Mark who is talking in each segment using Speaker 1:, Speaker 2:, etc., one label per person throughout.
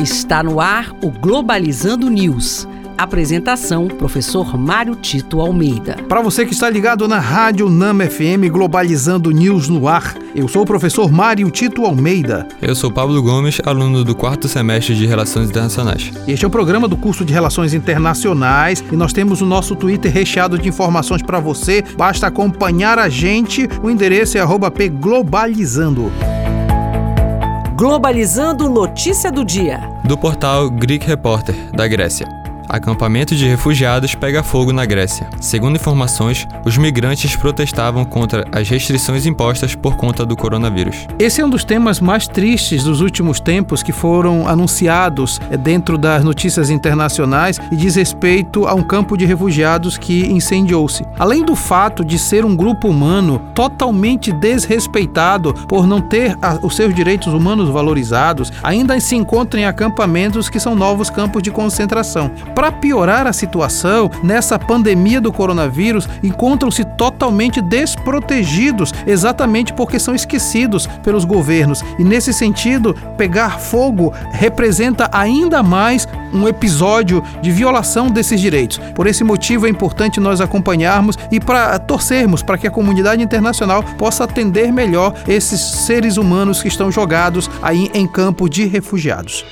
Speaker 1: Está no ar o Globalizando News. Apresentação: Professor Mário Tito Almeida.
Speaker 2: Para você que está ligado na Rádio Nama FM Globalizando News no ar, eu sou o professor Mário Tito Almeida.
Speaker 3: Eu sou Pablo Gomes, aluno do quarto semestre de Relações Internacionais.
Speaker 2: Este é o programa do curso de Relações Internacionais e nós temos o nosso Twitter recheado de informações para você. Basta acompanhar a gente. O endereço é @pglobalizando.
Speaker 1: Globalizando notícia do dia.
Speaker 3: Do portal Greek Reporter, da Grécia. Acampamento de refugiados pega fogo na Grécia. Segundo informações, os migrantes protestavam contra as restrições impostas por conta do coronavírus.
Speaker 2: Esse é um dos temas mais tristes dos últimos tempos que foram anunciados eh, dentro das notícias internacionais e diz respeito a um campo de refugiados que incendiou-se. Além do fato de ser um grupo humano totalmente desrespeitado por não ter os seus direitos humanos valorizados, ainda se encontra em acampamentos que são novos campos de concentração. Para piorar a situação, nessa pandemia do coronavírus, encontram-se totalmente desprotegidos, exatamente porque são esquecidos pelos governos. E nesse sentido, pegar fogo representa ainda mais um episódio de violação desses direitos. Por esse motivo é importante nós acompanharmos e para torcermos para que a comunidade internacional possa atender melhor esses seres humanos que estão jogados aí em campo de refugiados.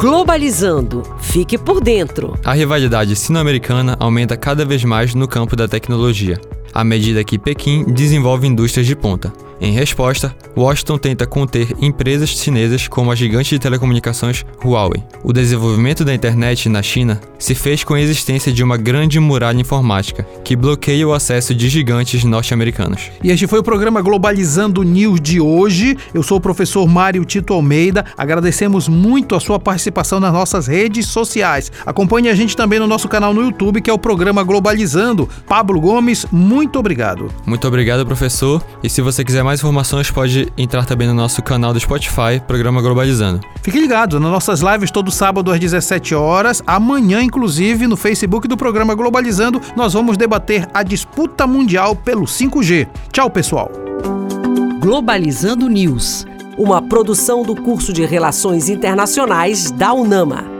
Speaker 1: Globalizando. Fique por dentro.
Speaker 3: A rivalidade sino-americana aumenta cada vez mais no campo da tecnologia, à medida que Pequim desenvolve indústrias de ponta. Em resposta, Washington tenta conter empresas chinesas como a gigante de telecomunicações Huawei. O desenvolvimento da internet na China se fez com a existência de uma grande muralha informática que bloqueia o acesso de gigantes norte-americanos.
Speaker 2: E este foi o programa Globalizando News de hoje. Eu sou o professor Mário Tito Almeida. Agradecemos muito a sua participação nas nossas redes sociais. Acompanhe a gente também no nosso canal no YouTube, que é o programa Globalizando. Pablo Gomes, muito obrigado.
Speaker 3: Muito obrigado, professor. E se você quiser mais mais informações, pode entrar também no nosso canal do Spotify, Programa Globalizando.
Speaker 2: Fique ligado nas nossas lives todo sábado às 17 horas. Amanhã, inclusive, no Facebook do Programa Globalizando, nós vamos debater a disputa mundial pelo 5G. Tchau, pessoal.
Speaker 1: Globalizando News, uma produção do curso de Relações Internacionais da UNAMA.